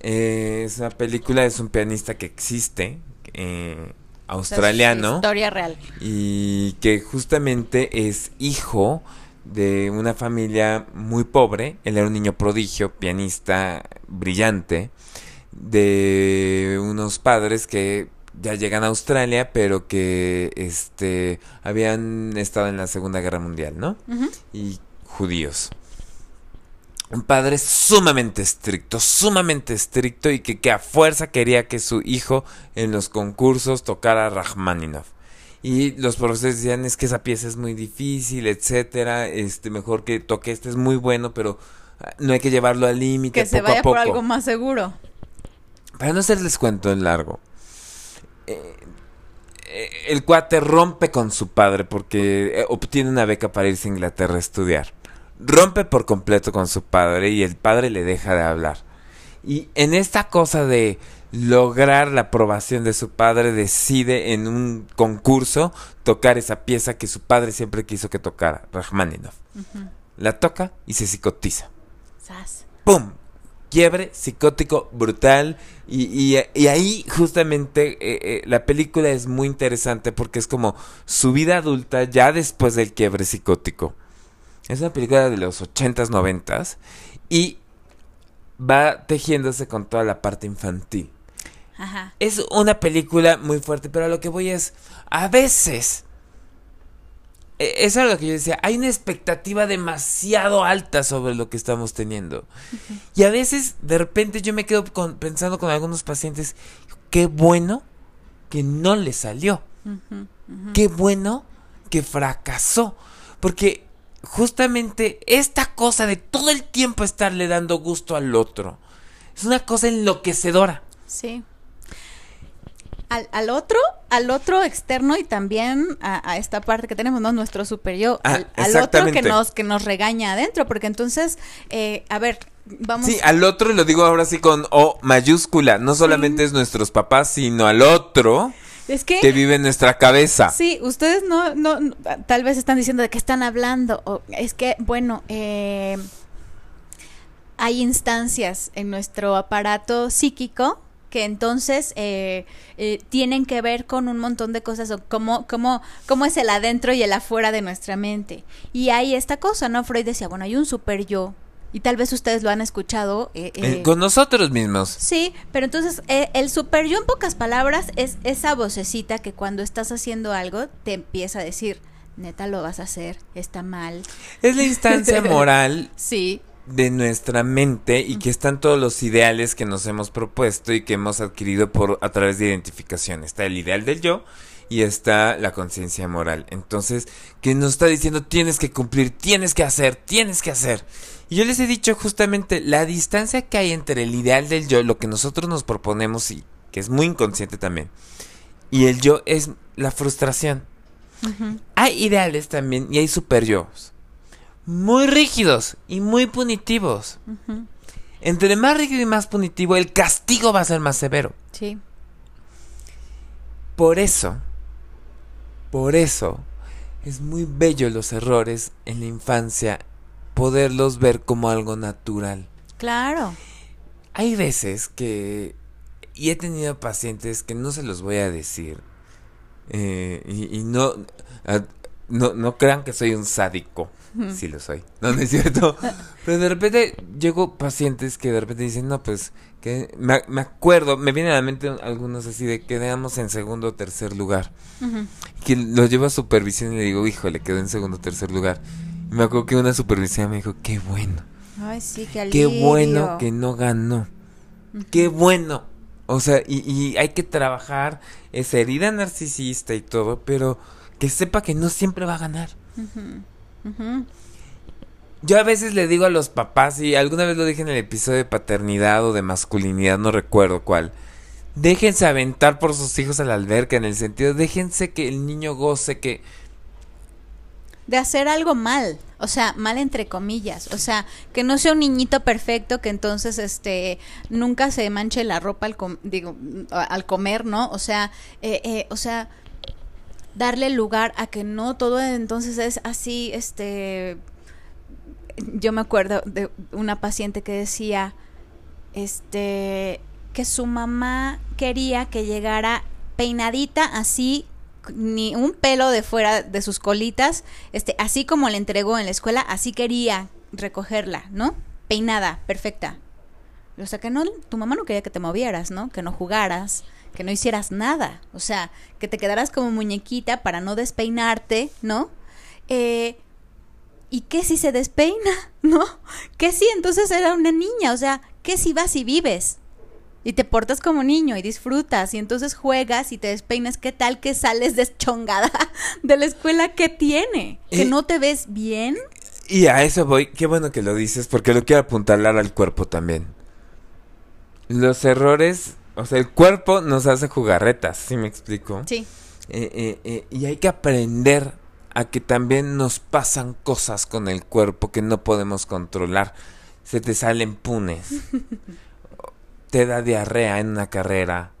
Eh, esa película es un pianista que existe, eh, australiano. historia real. Y que justamente es hijo de una familia muy pobre. Él era un niño prodigio, pianista brillante, de unos padres que ya llegan a Australia, pero que este habían estado en la Segunda Guerra Mundial, ¿no? Y judíos. Un padre sumamente estricto, sumamente estricto y que, que a fuerza quería que su hijo en los concursos tocara Rachmaninoff y los profesores decían es que esa pieza es muy difícil, etcétera, este mejor que toque este es muy bueno, pero ah, no hay que llevarlo al límite que se vaya por algo más seguro. Para no hacerles cuento en largo. Eh, eh, el cuate rompe con su padre porque eh, obtiene una beca para irse a Inglaterra a estudiar. Rompe por completo con su padre y el padre le deja de hablar. Y en esta cosa de lograr la aprobación de su padre, decide en un concurso tocar esa pieza que su padre siempre quiso que tocara, Rachmaninoff. La toca y se psicotiza. ¡Pum! Quiebre psicótico brutal. Y, ahí justamente eh, eh, la película es muy interesante porque es como su vida adulta ya después del quiebre psicótico. Es una película de los 80s, 90s. Y va tejiéndose con toda la parte infantil. Es una película muy fuerte, pero a lo que voy es, a veces, e, es algo que yo decía, hay una expectativa demasiado alta sobre lo que estamos teniendo. Y a veces, de repente, yo me quedo pensando con algunos pacientes, qué bueno que no le salió. Qué bueno que fracasó. Porque justamente esta cosa de todo el tiempo estarle dando gusto al otro, es una cosa enloquecedora. Sí al, otro, al otro externo y también a, esta parte que tenemos, ¿no? Nuestro superior, ah, al, otro que nos, que nos regaña adentro, porque entonces, eh, a ver, vamos. Sí, al otro, y lo digo ahora sí con O mayúscula, no solamente es nuestros papás, sino al otro. Es que, que, vive en nuestra cabeza. Sí, ustedes no, no, tal vez están diciendo de qué están hablando. O es que, bueno, eh, hay instancias en nuestro aparato psíquico que entonces eh, eh, tienen que ver con un montón de cosas, o cómo, cómo, cómo es el adentro y el afuera de nuestra mente. Y hay esta cosa, ¿no? Freud decía, bueno, hay un super yo, y tal vez ustedes lo han escuchado. Eh, con nosotros mismos. Sí, pero entonces el super yo en pocas palabras es esa vocecita que cuando estás haciendo algo te empieza a decir, neta lo vas a hacer, está mal. Es la instancia moral. sí de nuestra mente y que están todos los ideales que nos hemos propuesto y que hemos adquirido por a través de identificación. Está el ideal del yo y está la conciencia moral. Entonces, que nos está diciendo tienes que cumplir, tienes que hacer, tienes que hacer. Y yo les he dicho justamente la distancia que hay entre el ideal del yo, lo que nosotros nos proponemos y que es muy inconsciente también, y el yo es la frustración. Hay ideales también y hay super yo muy rígidos y muy punitivos. Entre más rígido y más punitivo, el castigo va a ser más severo. Sí. Por eso, por eso, es muy bello los errores en la infancia, poderlos ver como algo natural. Claro. Hay veces que y he tenido pacientes que no se los voy a decir. Eh, y, y no, no, no crean que soy un sádico. Sí lo soy. No, no es cierto. Pero de repente llego pacientes que de repente dicen, no, pues, que me, me acuerdo, me vienen a la mente algunos así de quedamos en segundo o tercer lugar. Que los llevo a supervisión y le digo, híjole, quedó en segundo o tercer lugar. Y me acuerdo que una supervisión me dijo, qué bueno. Ay, sí, qué Qué alivio. bueno que no ganó. Qué bueno. O sea, y, y hay que trabajar esa herida narcisista y todo, pero que sepa que no siempre va a ganar. Yo a veces le digo a los papás, y alguna vez lo dije en el episodio de paternidad o de masculinidad, no recuerdo cuál. Déjense aventar por sus hijos a la alberca, en el sentido, déjense que el niño goce, que de hacer algo mal, o sea, mal entre comillas, o sea, que no sea un niñito perfecto que entonces este nunca se manche la ropa al com- digo al comer, ¿no? O sea, eh, eh, o sea, darle lugar a que no todo entonces es así, este yo me acuerdo de una paciente que decía este que su mamá quería que llegara peinadita así ni un pelo de fuera de sus colitas, este así como le entregó en la escuela, así quería recogerla, ¿no? Peinada, perfecta. O sea, que no tu mamá no quería que te movieras, ¿no? Que no jugaras, que no hicieras nada, o sea, que te quedaras como muñequita para no despeinarte, ¿no? Eh, ¿Y qué si se despeina? ¿No? ¿Qué si entonces era una niña? O sea, ¿qué si vas y vives? Y te portas como niño y disfrutas y entonces juegas y te despeinas. ¿Qué tal que sales deschongada de la escuela? ¿Qué tiene? ¿Que Eh, no te ves bien? Y a eso voy, qué bueno que lo dices, porque lo quiero apuntalar al cuerpo también. Los errores, o sea, el cuerpo nos hace jugarretas, ¿sí me explico? Sí. Eh, eh, eh, y hay que aprender a que también nos pasan cosas con el cuerpo que no podemos controlar. Se te salen punes. te da diarrea en una carrera.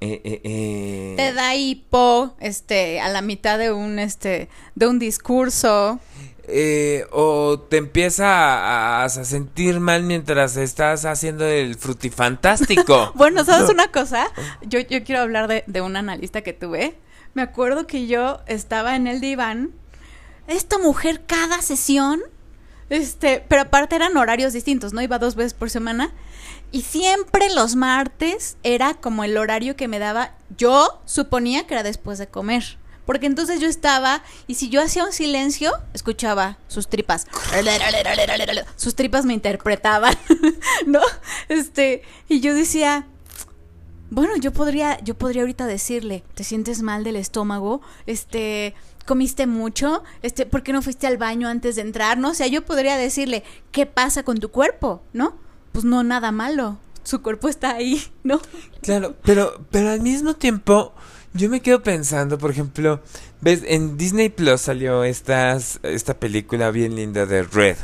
Eh, eh, eh. Te da hipo, este, a la mitad de un, este, de un discurso. Eh, o te empieza a, sentir mal mientras estás haciendo el frutifantástico. Bueno, ¿sabes una cosa? Yo, yo quiero hablar de, de un analista que tuve. Me acuerdo que yo estaba en el diván. Esta mujer cada sesión, este, pero aparte eran horarios distintos, ¿no? Iba dos veces por semana. Y siempre los martes era como el horario que me daba. Yo suponía que era después de comer. Porque entonces yo estaba, y si yo hacía un silencio, escuchaba sus tripas. Sus tripas me interpretaban, ¿no? Este, y yo decía, bueno, yo podría, yo podría ahorita decirle, ¿te sientes mal del estómago? Este, comiste mucho, este, ¿por qué no fuiste al baño antes de entrar? No, o sea, yo podría decirle, ¿qué pasa con tu cuerpo? ¿No? Pues no, nada malo. Su cuerpo está ahí, ¿no? Claro, pero, pero al mismo tiempo, yo me quedo pensando, por ejemplo, ves, en Disney Plus salió estas, esta película bien linda de Red,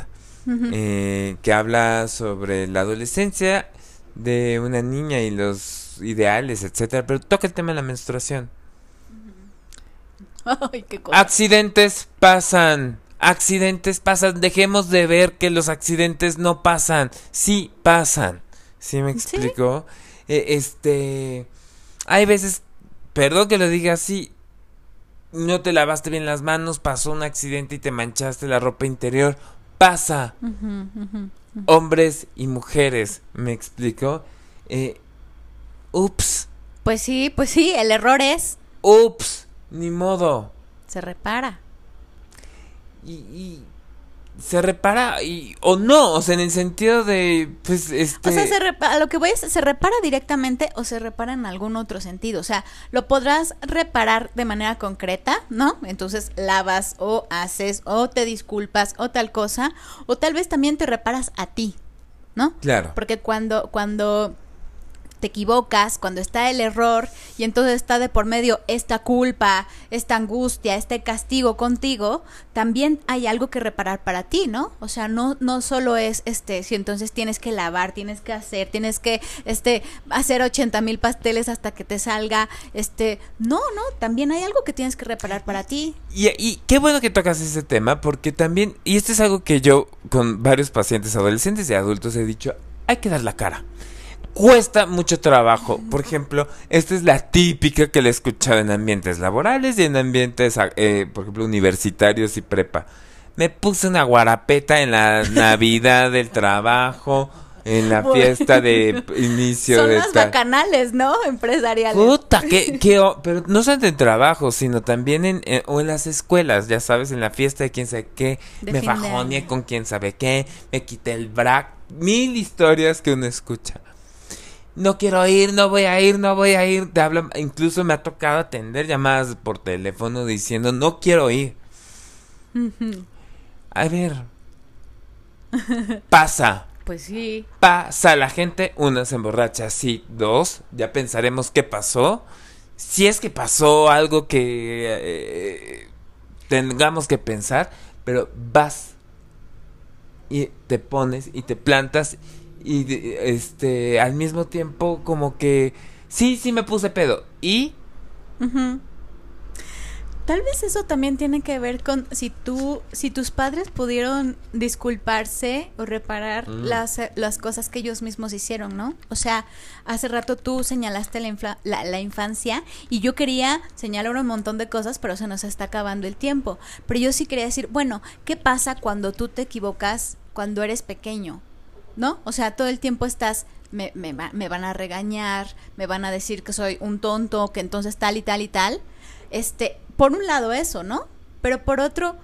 eh, que habla sobre la adolescencia de una niña y los ideales, etcétera, pero toca el tema de la menstruación. Ay, qué cosa. Accidentes pasan. Accidentes pasan. Dejemos de ver que los accidentes no pasan. Sí pasan. ¿Sí me Sí. explico? Eh, este. Hay veces. Perdón que lo diga así. No te lavaste bien las manos. Pasó un accidente y te manchaste la ropa interior. Pasa. Hombres y mujeres. ¿Me explico? Eh, ups. Pues sí, pues sí, el error es, Ups. Ni modo. se repara. y, y se repara y o no, o sea, en el sentido de pues este O sea, se repara, lo que voy es, se repara directamente o se repara en algún otro sentido. O sea, lo podrás reparar de manera concreta, ¿no? Entonces lavas o haces o te disculpas o tal cosa. O tal vez también te reparas a ti, ¿no? claro. Porque cuando, cuando te equivocas, cuando está el error y entonces está de por medio esta culpa, esta angustia, este castigo contigo, también hay algo que reparar para ti, ¿no? O sea, no, no solo es este, si entonces tienes que lavar, tienes que hacer, tienes que este, hacer 80 mil pasteles hasta que te salga, este, no, no, también hay algo que tienes que reparar para ti. Y, y qué bueno que tocas ese tema porque también y esto es algo que yo con varios pacientes adolescentes y adultos he dicho, hay que dar la cara. Cuesta mucho trabajo. Por ejemplo, esta es la típica que le he escuchado en ambientes laborales y en ambientes, eh, por ejemplo, universitarios y prepa. Me puse una guarapeta en la Navidad del trabajo en la fiesta de inicio Son de las bacanales, ¿no? Empresariales. Puta, que, que pero no solo en trabajo, sino también en, eh, o en las escuelas, ya sabes, en la fiesta de quién sabe qué, me fajoneé con quién sabe qué, me quité el brac, mil historias que uno escucha. No quiero ir, no voy a ir, no voy a ir. Te hablo, incluso me ha tocado atender llamadas por teléfono diciendo no quiero ir. A ver. Pasa. Pues sí. Pasa la gente, una se emborracha, sí, dos, ya pensaremos qué pasó. Si es que pasó algo que eh, tengamos que pensar, pero vas y te pones y te plantas y este al mismo tiempo como que sí, sí me puse pedo y Tal vez eso también tiene que ver con si tú, si tus padres pudieron disculparse o reparar mm. las, las cosas que ellos mismos hicieron, ¿no? O sea, hace rato tú señalaste la, la, la, infancia y yo quería señalar un montón de cosas, pero se nos está acabando el tiempo. Pero yo sí quería decir, bueno, ¿qué pasa cuando tú te equivocas cuando eres pequeño? ¿No? O sea, todo el tiempo estás me, me, me, van a regañar, me van a decir que soy un tonto, que entonces tal y tal y tal. Este, por un lado eso, ¿no? Pero por otro,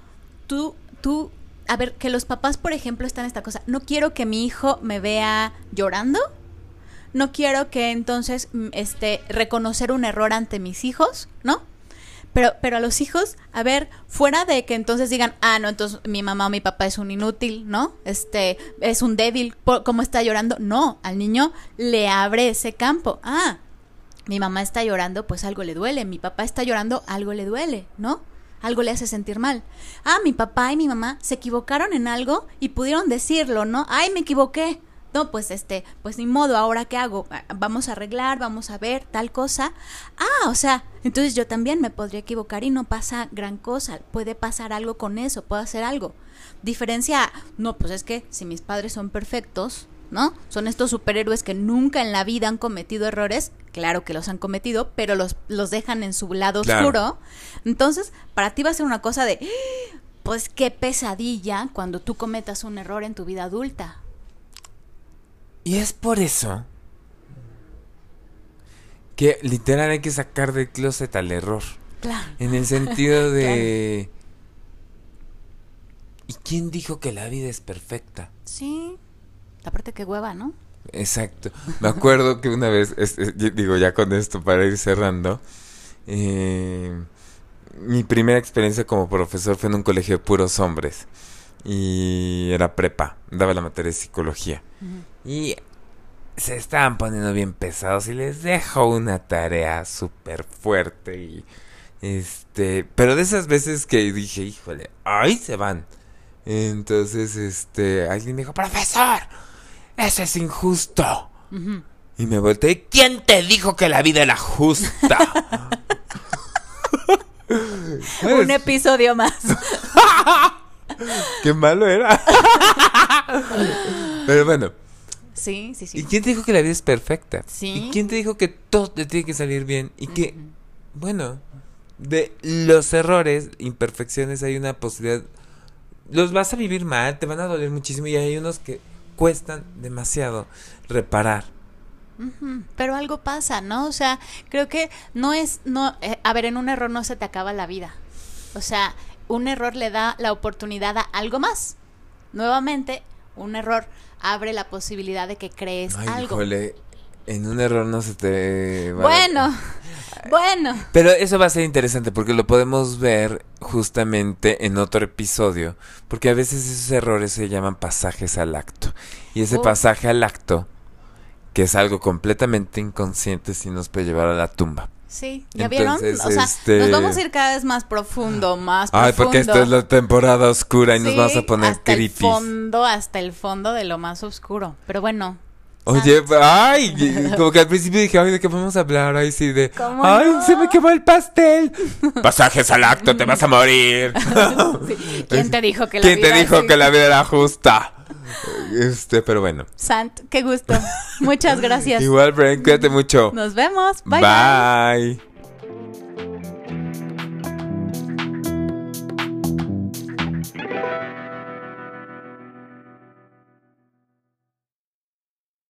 tú, tú, a ver, que los papás, por ejemplo, están esta cosa, no quiero que mi hijo me vea llorando, no quiero que entonces, mm, este, reconocer un error ante mis hijos, ¿no? Pero, pero a los hijos, a ver, fuera de que entonces digan, ah, no, entonces mi mamá o mi papá es un inútil, ¿no? Este, es un débil, ¿cómo está llorando? No, al niño le abre ese campo. Ah, mi mamá está llorando, pues algo le duele, mi papá está llorando, algo le duele, ¿no? Algo le hace sentir mal. Ah, mi papá y mi mamá se equivocaron en algo y pudieron decirlo, ¿no? Ay, me equivoqué. No, pues este, pues ni modo, ahora qué hago? Ah, vamos a arreglar, vamos a ver tal cosa. Ah, o sea, entonces yo también me podría equivocar y no pasa gran cosa, puede pasar algo con eso, puedo hacer algo. Diferencia, no, pues es que si mis padres son perfectos, ¿no? Son estos superhéroes que nunca en la vida han cometido errores, claro que los han cometido, pero los, los dejan en su lado oscuro. Entonces, para ti va a ser una cosa de, pues qué pesadilla cuando tú cometas un error en tu vida adulta. Y es por eso que literal hay que sacar del closet al error. Claro. En el sentido de... ¿Y quién dijo que la vida es perfecta? Sí. Aparte que hueva, ¿no? Exacto. Me acuerdo que una vez, digo ya con esto para ir cerrando, eh, mi primera experiencia como profesor fue en un colegio de puros hombres y era prepa, daba la materia de psicología. Y se estaban poniendo bien pesados y les dejo una tarea súper fuerte y este, pero de esas veces que dije, híjole, ahí se van. Entonces, este, alguien dijo, profesor, eso es injusto. Y me volteé, ¿quién te dijo que la vida era justa? Un episodio más. Qué malo era. Pero bueno. Sí, sí, sí. ¿Y quién te dijo que la vida es perfecta? Sí. ¿Y quién te dijo que todo te tiene que salir bien? Y que, bueno, de los errores, imperfecciones, hay una posibilidad. Los vas a vivir mal, te van a doler muchísimo y hay unos que cuestan demasiado reparar. Pero algo pasa, ¿no? O sea, creo que no es, no, eh, a ver, en un error no se te acaba la vida. O sea, un error le da la oportunidad a algo más. Nuevamente, un error abre la posibilidad de que crees algo. en un error no se te Bueno, bueno. Pero eso va a ser interesante porque lo podemos ver justamente en otro episodio, porque a veces esos errores se llaman pasajes al acto. Y ese pasaje al acto, que es algo completamente inconsciente, sí nos puede llevar a la tumba. Sí, ¿ya vieron? O sea, este nos vamos a ir cada vez más profundo, más Ay, porque esta es la temporada oscura y nos vamos a poner hasta el fondo, hasta el fondo de lo más oscuro. Pero bueno, Oye, ay, como que al principio dije, ay, ¿de qué vamos a hablar? Ay, sí, de, ay, se me quemó el pastel. Pasajes al acto, te vas a morir. ¿Quién te dijo que la ¿Quién te dijo que la vida era justa? Este, pero bueno. Sant, qué gusto. Muchas gracias. Igual, Brent cuídate mucho. Nos vemos. Bye. bye.